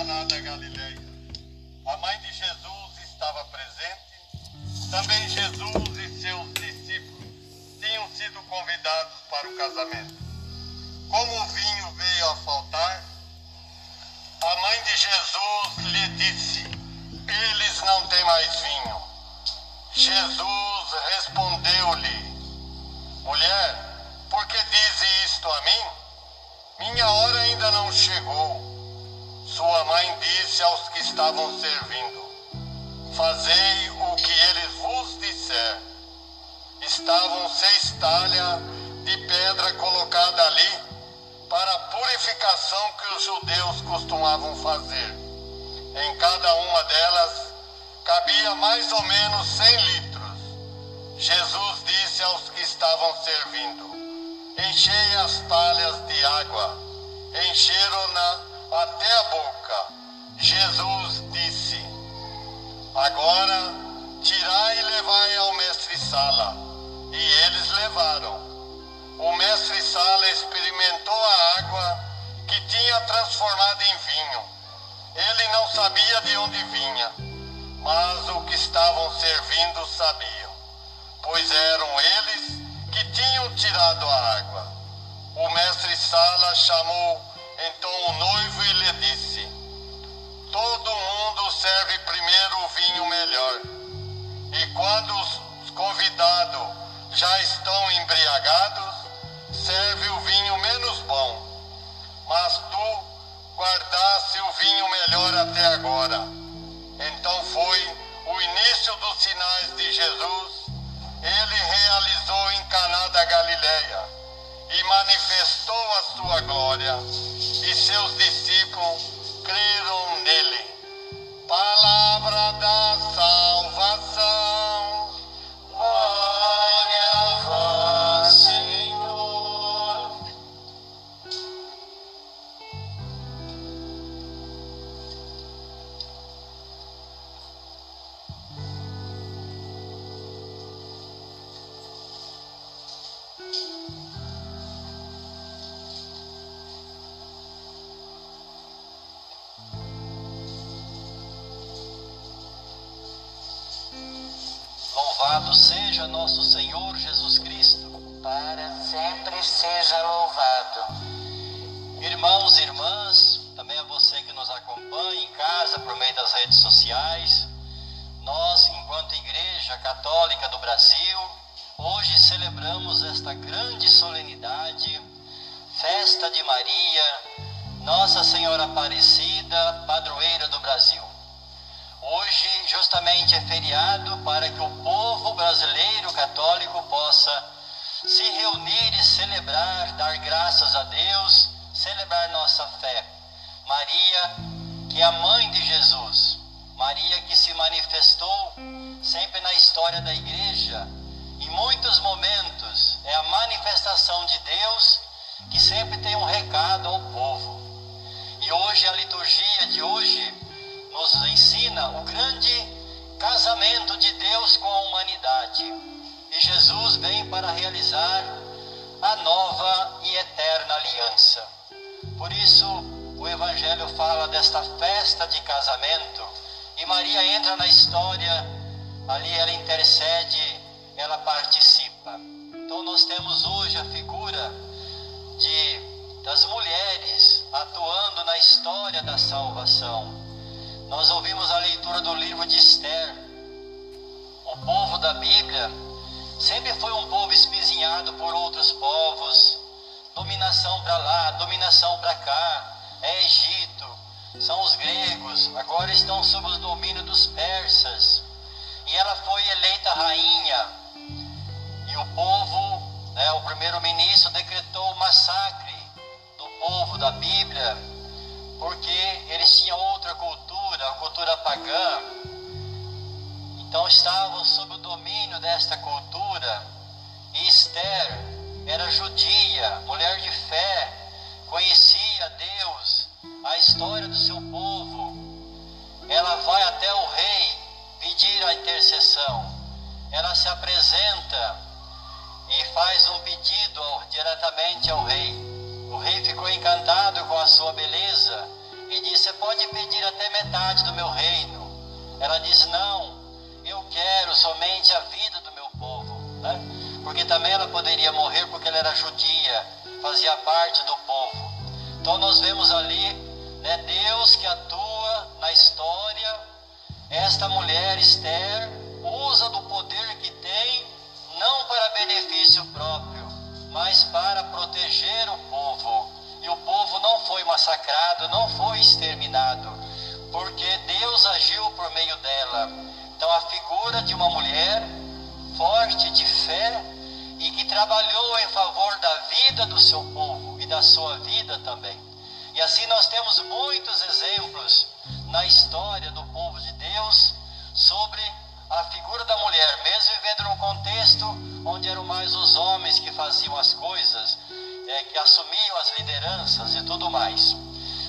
Caná da Galileia. A mãe de Jesus estava presente. Também Jesus e seus discípulos tinham sido convidados para o casamento. Como o vinho veio a faltar, a mãe de Jesus lhe disse: Eles não têm mais vinho. Jesus respondeu-lhe: Mulher, por que dize isto a mim? Minha hora ainda não chegou. Sua mãe disse aos que estavam servindo: Fazei o que ele vos disser. Estavam seis talhas de pedra colocada ali para a purificação que os judeus costumavam fazer. Em cada uma delas cabia mais ou menos cem litros. Jesus disse aos que estavam servindo: Enchei as talhas de água. Encheram-na até a boca. Jesus disse: Agora tirai e levai ao mestre-sala. E eles levaram. O mestre-sala experimentou a água que tinha transformado em vinho. Ele não sabia de onde vinha, mas o que estavam servindo sabiam, pois eram eles que tinham tirado a água. O mestre Sala chamou então o noivo lhe disse: Todo mundo serve primeiro o vinho melhor. E quando os convidados já estão embriagados, serve o vinho menos bom. Mas tu guardaste o vinho melhor até agora. Então foi o início dos sinais de Jesus ele realizou em Caná da Galileia e manifestou a sua glória, e seus discípulos creram nele. Palavra da salvação. Seja nosso Senhor Jesus Cristo. para sempre seja louvado. Irmãos e irmãs, também a você que nos acompanha em casa por meio das redes sociais, nós, enquanto Igreja Católica do Brasil, hoje celebramos esta grande solenidade, Festa de Maria, Nossa Senhora Aparecida, padroeira do Brasil. Hoje, justamente, é feriado para que o povo brasileiro católico possa se reunir e celebrar, dar graças a Deus, celebrar nossa fé. Maria, que é a mãe de Jesus, Maria que se manifestou sempre na história da igreja, em muitos momentos, é a manifestação de Deus que sempre tem um recado ao povo. E hoje, a liturgia de hoje nos ensina o grande casamento de Deus com a humanidade. E Jesus vem para realizar a nova e eterna aliança. Por isso, o Evangelho fala desta festa de casamento e Maria entra na história, ali ela intercede, ela participa. Então, nós temos hoje a figura de, das mulheres atuando na história da salvação. Nós ouvimos a leitura do livro de Esther. O povo da Bíblia sempre foi um povo espizinhado por outros povos, dominação para lá, dominação para cá, é Egito, são os gregos, agora estão sob o domínio dos persas. E ela foi eleita rainha, e o povo, né, o primeiro-ministro decretou o massacre do povo da Bíblia, porque eles tinham outra cultura, a cultura pagã. Então estavam sob o domínio desta cultura. E Esther era judia, mulher de fé, conhecia Deus, a história do seu povo. Ela vai até o rei pedir a intercessão. Ela se apresenta e faz um pedido diretamente ao rei. O rei ficou encantado com a sua beleza e e diz: Você pode pedir até metade do meu reino. Ela diz: Não, eu quero somente a vida do meu povo. Né? Porque também ela poderia morrer porque ela era judia, fazia parte do povo. Então nós vemos ali né, Deus que atua na história. Esta mulher, Esther, usa do poder que tem, não para benefício próprio, mas para proteger o povo. O povo não foi massacrado, não foi exterminado, porque Deus agiu por meio dela. Então, a figura de uma mulher forte de fé e que trabalhou em favor da vida do seu povo e da sua vida também. E assim nós temos muitos exemplos na história do povo de Deus sobre a figura da mulher, mesmo vivendo num contexto onde eram mais os homens que faziam as coisas, é, que assumiam as lideranças e tudo mais.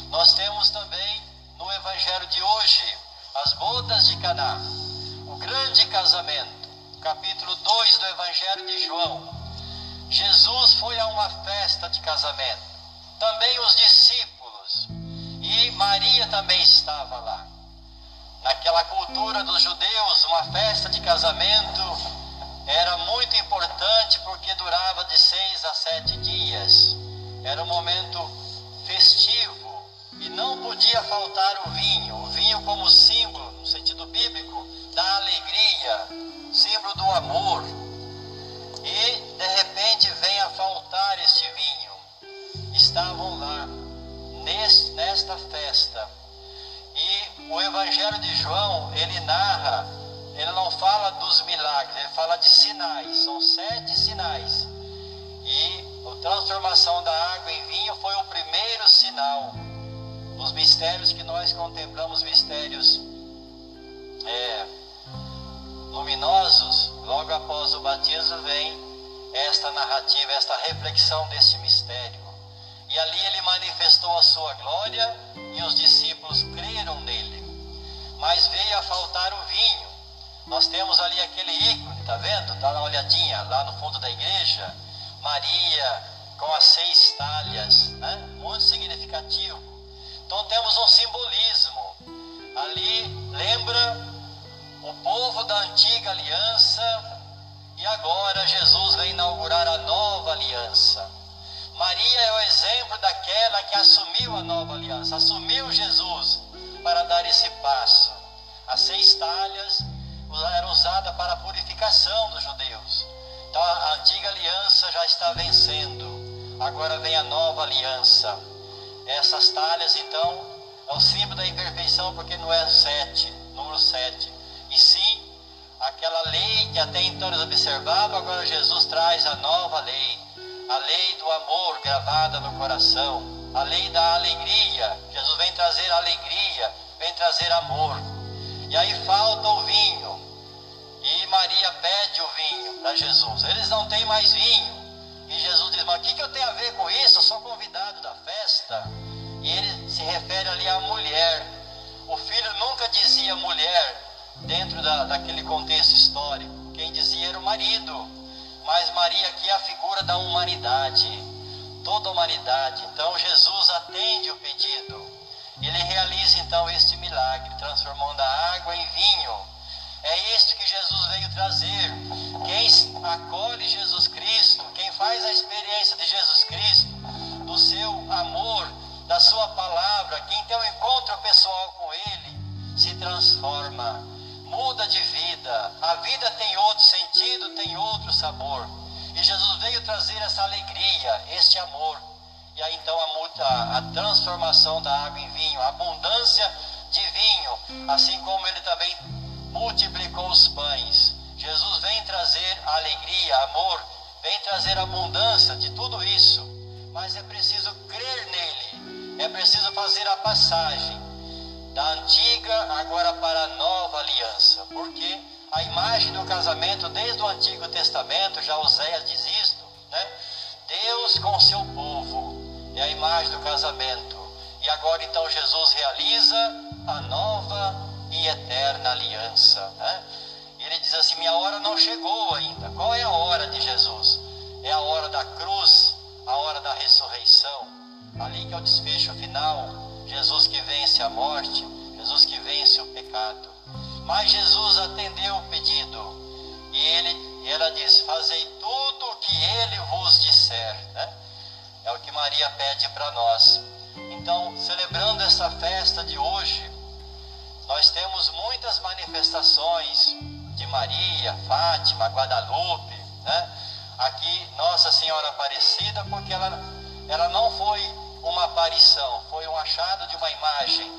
Nós temos também no Evangelho de hoje as bodas de Caná, o grande casamento, capítulo 2 do Evangelho de João. Jesus foi a uma festa de casamento, também os discípulos, e Maria também estava lá. Naquela cultura dos judeus, uma festa de casamento era muito importante porque durava de seis a sete dias. Era um momento festivo e não podia faltar o vinho. O vinho como símbolo, no sentido bíblico, da alegria, símbolo do amor. E de repente vem a faltar este vinho. Estavam lá nesta festa. E o Evangelho de João, ele narra ele não fala dos milagres, ele fala de sinais. São sete sinais. E a transformação da água em vinho foi o primeiro sinal. Os mistérios que nós contemplamos, mistérios é, luminosos, logo após o batismo vem esta narrativa, esta reflexão deste mistério. E ali ele manifestou a sua glória e os discípulos creram nele. Mas veio a faltar o vinho. Nós temos ali aquele ícone, tá vendo? Dá uma olhadinha lá no fundo da igreja. Maria com as seis talhas, né? Muito significativo. Então temos um simbolismo. Ali lembra o povo da antiga aliança e agora Jesus vem inaugurar a nova aliança. Maria é o exemplo daquela que assumiu a nova aliança, assumiu Jesus para dar esse passo. As seis talhas era usada para a purificação dos judeus. Então a antiga aliança já está vencendo. Agora vem a nova aliança. Essas talhas, então, é o símbolo da imperfeição, porque não é sete, número sete. E sim, aquela lei que até então eles observavam, agora Jesus traz a nova lei. A lei do amor gravada no coração. A lei da alegria. Jesus vem trazer alegria, vem trazer amor. E aí falta o vinho. Maria pede o vinho para Jesus. Eles não têm mais vinho. E Jesus diz: Mas o que, que eu tenho a ver com isso? Eu sou convidado da festa. E ele se refere ali à mulher. O filho nunca dizia mulher dentro da, daquele contexto histórico. Quem dizia era o marido. Mas Maria aqui é a figura da humanidade. Toda a humanidade. Então Jesus atende o pedido. Ele realiza então este milagre, transformando a água em vinho é que Jesus veio trazer. Quem acolhe Jesus Cristo, quem faz a experiência de Jesus Cristo, do seu amor, da sua palavra, quem tem um encontro pessoal com Ele, se transforma, muda de vida. A vida tem outro sentido, tem outro sabor. E Jesus veio trazer essa alegria, este amor. E aí então a, a transformação da água em vinho, a abundância de vinho, assim como ele também multiplicou os pães. Jesus vem trazer alegria, amor, vem trazer abundância de tudo isso. Mas é preciso crer nele, é preciso fazer a passagem da antiga agora para a nova aliança, porque a imagem do casamento desde o Antigo Testamento, já Oséias diz isto, né? Deus com seu povo é a imagem do casamento. E agora então Jesus realiza a nova eterna aliança. Né? Ele diz assim: Minha hora não chegou ainda. Qual é a hora de Jesus? É a hora da cruz, a hora da ressurreição. Ali que é o desfecho final. Jesus que vence a morte, Jesus que vence o pecado. Mas Jesus atendeu o pedido e, ele, ela disse: Fazei tudo o que ele vos disser. Né? É o que Maria pede para nós. Então, celebrando essa festa de hoje, nós temos muitas manifestações de Maria, Fátima, Guadalupe, né? Aqui, Nossa Senhora Aparecida, porque ela, ela não foi uma aparição, foi um achado de uma imagem.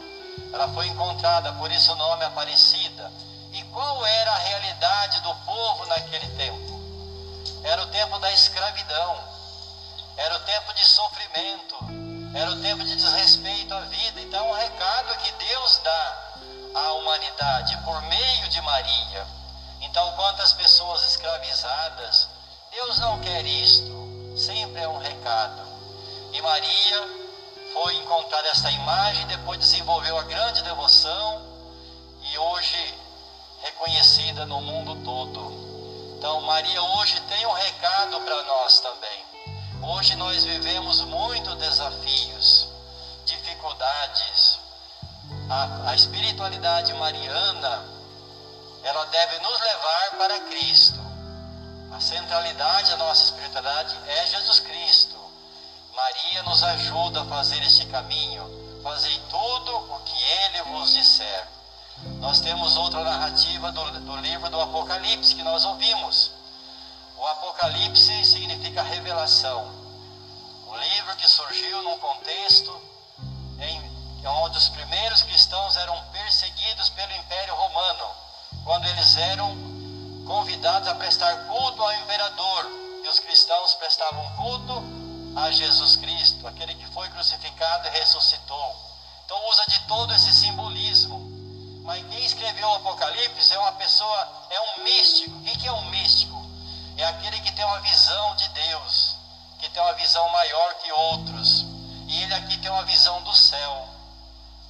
Ela foi encontrada, por isso o nome Aparecida. E qual era a realidade do povo naquele tempo? Era o tempo da escravidão, era o tempo de sofrimento, era o tempo de desrespeito à vida. Então, o recado que Deus dá à humanidade por meio de Maria. Então, quantas pessoas escravizadas, Deus não quer isto, sempre é um recado. E Maria foi encontrar esta imagem, depois desenvolveu a grande devoção e hoje reconhecida no mundo todo. Então, Maria hoje tem um recado para nós também. Hoje nós vivemos muitos desafios, A, espiritualidade mariana, ela deve nos levar para Cristo. A centralidade da nossa espiritualidade é Jesus Cristo. Maria nos ajuda a fazer este caminho. Fazei tudo o que Ele vos disser. Nós temos outra narrativa do, do livro do Apocalipse que nós ouvimos. O Apocalipse significa revelação. Um livro que surgiu num contexto Jesus Cristo, aquele que foi crucificado e ressuscitou. Então usa de todo esse simbolismo mas quem escreveu o Apocalipse é uma pessoa, é um místico. O que é um místico? É aquele que tem uma visão de Deus, que tem uma visão maior que outros. E ele aqui tem uma visão do céu.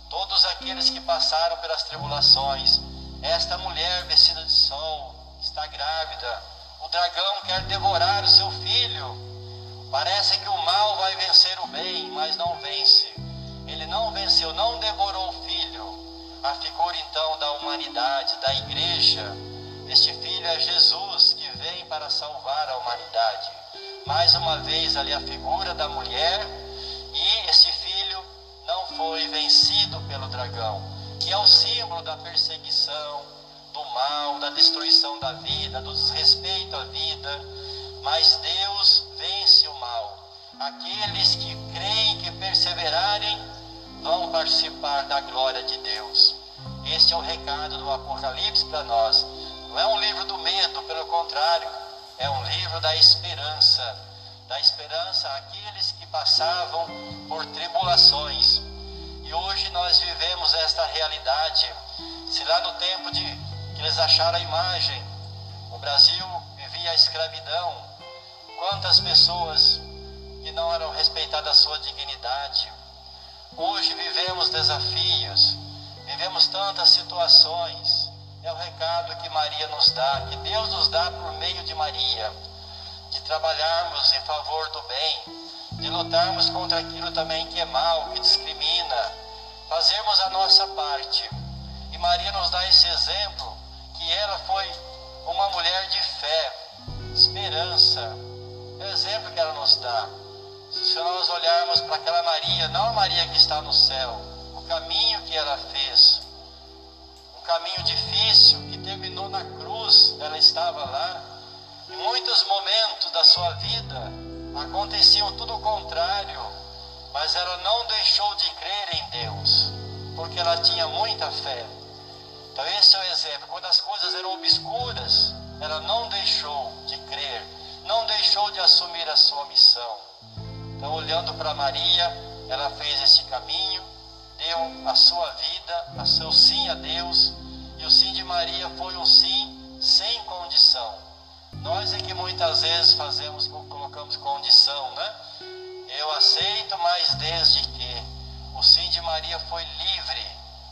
Todos aqueles que passaram pelas tribulações. Esta mulher vestida de sol está grávida. O dragão quer devorar o seu filho. Parece que o mal vai vencer o bem, mas não vence. Ele não venceu, não devorou o filho a figura então da humanidade, da igreja. Este filho é Jesus que vem para salvar a humanidade. Mais uma vez ali a figura da mulher e este filho não foi vencido pelo dragão, que é o símbolo da perseguição, do mal, da destruição da vida, do desrespeito à vida. Mas Deus. Aqueles que creem, que perseverarem, vão participar da glória de Deus. Este é o recado do Apocalipse para nós. Não é um livro do medo, pelo contrário, é um livro da esperança. Da esperança àqueles que passavam por tribulações. E hoje nós vivemos esta realidade. Se lá no tempo de que eles acharam a imagem, o Brasil vivia a escravidão, quantas pessoas não eram respeitadas a sua dignidade, Hoje vivemos desafios, vivemos tantas situações. É o recado que Maria nos dá, que Deus nos dá por meio de Maria, de trabalharmos em favor do bem, de lutarmos contra aquilo também que é mal, que discrimina, fazermos a nossa parte. E Maria nos dá esse exemplo, que ela foi uma mulher de fé, esperança, é o exemplo que ela nos dá. Se nós olharmos para aquela Maria, não a Maria que está no céu, o caminho que ela fez, um caminho difícil que terminou na cruz, ela estava lá. Em muitos momentos da sua vida aconteciam tudo o contrário, mas ela não deixou de crer em Deus, porque ela tinha muita fé. Então, esse é o exemplo. Quando as coisas eram obscuras, ela não deixou de crer, não deixou de assumir a sua missão. Então, olhando para Maria, ela fez este caminho, deu a sua vida, a seu sim a Deus, e o sim de Maria foi um sim sem condição. Nós é que muitas vezes fazemos, colocamos condição, né? Eu aceito, mas desde que o sim de Maria foi livre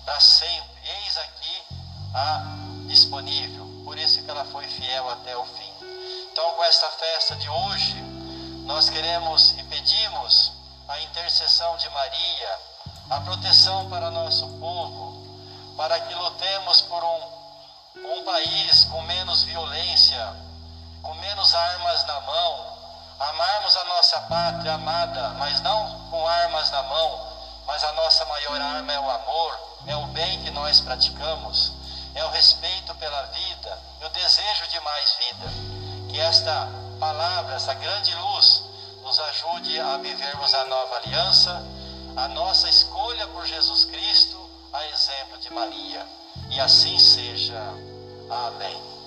para sempre. Eis aqui a disponível. Por isso que ela foi fiel até o fim. Então, com esta festa de hoje, nós queremos a intercessão de Maria, a proteção para nosso povo, para que lutemos por um, um país com menos violência, com menos armas na mão, amarmos a nossa pátria amada, mas não com armas na mão, mas a nossa maior arma é o amor, é o bem que nós praticamos, é o respeito pela vida o desejo de mais vida. Que esta palavra, essa grande luz, ajude a vivermos a nova aliança, a nossa escolha por Jesus Cristo, a exemplo de Maria. E assim seja. Amém.